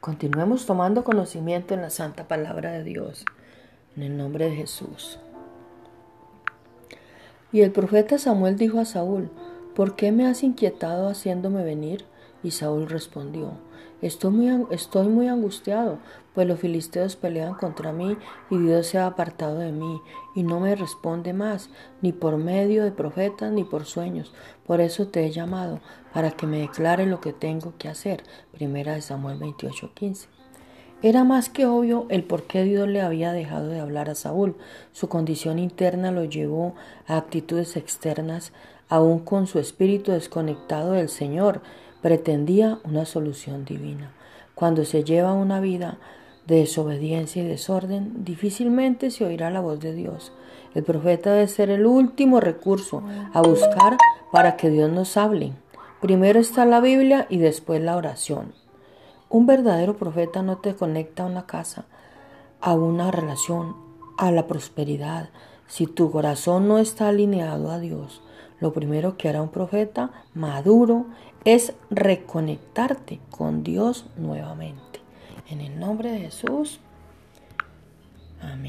Continuemos tomando conocimiento en la santa palabra de Dios. En el nombre de Jesús. Y el profeta Samuel dijo a Saúl, ¿por qué me has inquietado haciéndome venir? Y Saúl respondió, estoy muy, estoy muy angustiado, pues los filisteos pelean contra mí y Dios se ha apartado de mí y no me responde más, ni por medio de profetas ni por sueños. Por eso te he llamado, para que me declare lo que tengo que hacer. Primera de Samuel 28:15. Era más que obvio el por qué Dios le había dejado de hablar a Saúl. Su condición interna lo llevó a actitudes externas, aún con su espíritu desconectado del Señor. Pretendía una solución divina. Cuando se lleva una vida de desobediencia y desorden, difícilmente se oirá la voz de Dios. El profeta debe ser el último recurso a buscar para que Dios nos hable. Primero está la Biblia y después la oración. Un verdadero profeta no te conecta a una casa, a una relación, a la prosperidad. Si tu corazón no está alineado a Dios, lo primero que hará un profeta maduro es reconectarte con Dios nuevamente. En el nombre de Jesús.